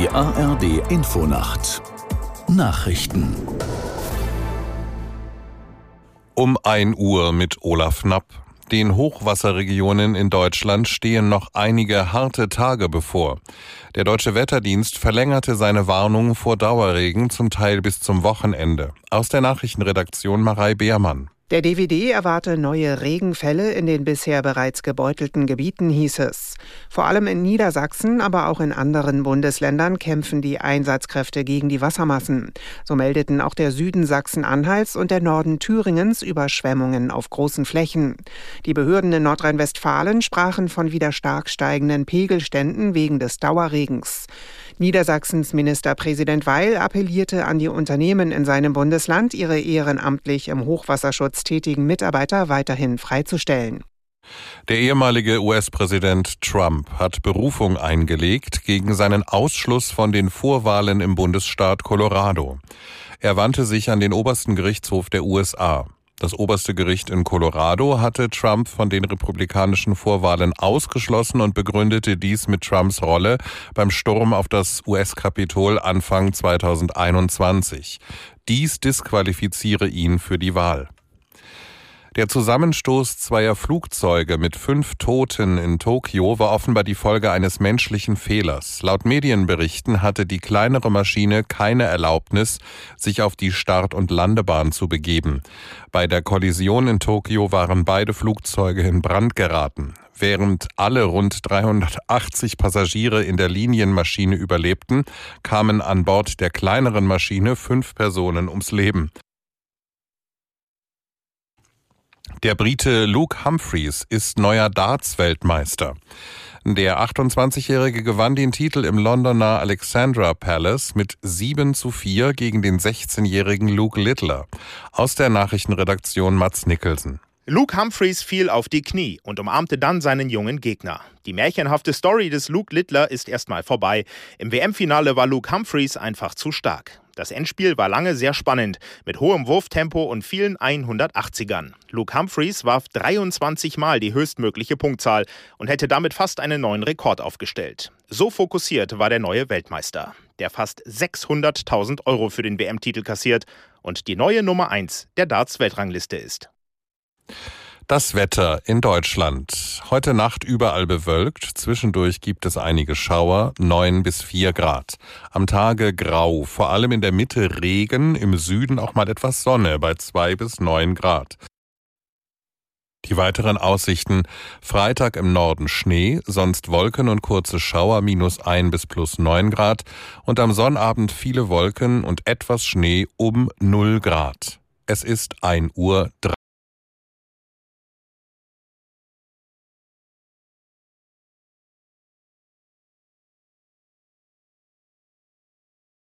Die ARD Infonacht Nachrichten Um 1 Uhr mit Olaf Knapp. Den Hochwasserregionen in Deutschland stehen noch einige harte Tage bevor. Der Deutsche Wetterdienst verlängerte seine Warnung vor Dauerregen zum Teil bis zum Wochenende. Aus der Nachrichtenredaktion Marei Beermann. Der DVD erwarte neue Regenfälle in den bisher bereits gebeutelten Gebieten, hieß es. Vor allem in Niedersachsen, aber auch in anderen Bundesländern kämpfen die Einsatzkräfte gegen die Wassermassen. So meldeten auch der Süden Sachsen-Anhalts und der Norden Thüringens Überschwemmungen auf großen Flächen. Die Behörden in Nordrhein-Westfalen sprachen von wieder stark steigenden Pegelständen wegen des Dauerregens. Niedersachsens Ministerpräsident Weil appellierte an die Unternehmen in seinem Bundesland, ihre ehrenamtlich im Hochwasserschutz tätigen Mitarbeiter weiterhin freizustellen. Der ehemalige US-Präsident Trump hat Berufung eingelegt gegen seinen Ausschluss von den Vorwahlen im Bundesstaat Colorado. Er wandte sich an den obersten Gerichtshof der USA. Das oberste Gericht in Colorado hatte Trump von den republikanischen Vorwahlen ausgeschlossen und begründete dies mit Trumps Rolle beim Sturm auf das US-Kapitol Anfang 2021. Dies disqualifiziere ihn für die Wahl. Der Zusammenstoß zweier Flugzeuge mit fünf Toten in Tokio war offenbar die Folge eines menschlichen Fehlers. Laut Medienberichten hatte die kleinere Maschine keine Erlaubnis, sich auf die Start- und Landebahn zu begeben. Bei der Kollision in Tokio waren beide Flugzeuge in Brand geraten. Während alle rund 380 Passagiere in der Linienmaschine überlebten, kamen an Bord der kleineren Maschine fünf Personen ums Leben. Der Brite Luke Humphreys ist neuer Darts-Weltmeister. Der 28-Jährige gewann den Titel im Londoner Alexandra Palace mit 7 zu 4 gegen den 16-jährigen Luke Littler. Aus der Nachrichtenredaktion Mats Nicholson. Luke Humphreys fiel auf die Knie und umarmte dann seinen jungen Gegner. Die märchenhafte Story des Luke Littler ist erstmal vorbei. Im WM-Finale war Luke Humphreys einfach zu stark. Das Endspiel war lange sehr spannend, mit hohem Wurftempo und vielen 180ern. Luke Humphreys warf 23 Mal die höchstmögliche Punktzahl und hätte damit fast einen neuen Rekord aufgestellt. So fokussiert war der neue Weltmeister, der fast 600.000 Euro für den WM-Titel kassiert und die neue Nummer 1 der Darts-Weltrangliste ist. Das Wetter in Deutschland. Heute Nacht überall bewölkt. Zwischendurch gibt es einige Schauer, 9 bis 4 Grad. Am Tage grau, vor allem in der Mitte Regen, im Süden auch mal etwas Sonne bei 2 bis 9 Grad. Die weiteren Aussichten. Freitag im Norden Schnee, sonst Wolken und kurze Schauer minus 1 bis plus 9 Grad und am Sonnabend viele Wolken und etwas Schnee um 0 Grad. Es ist 1 Uhr 3.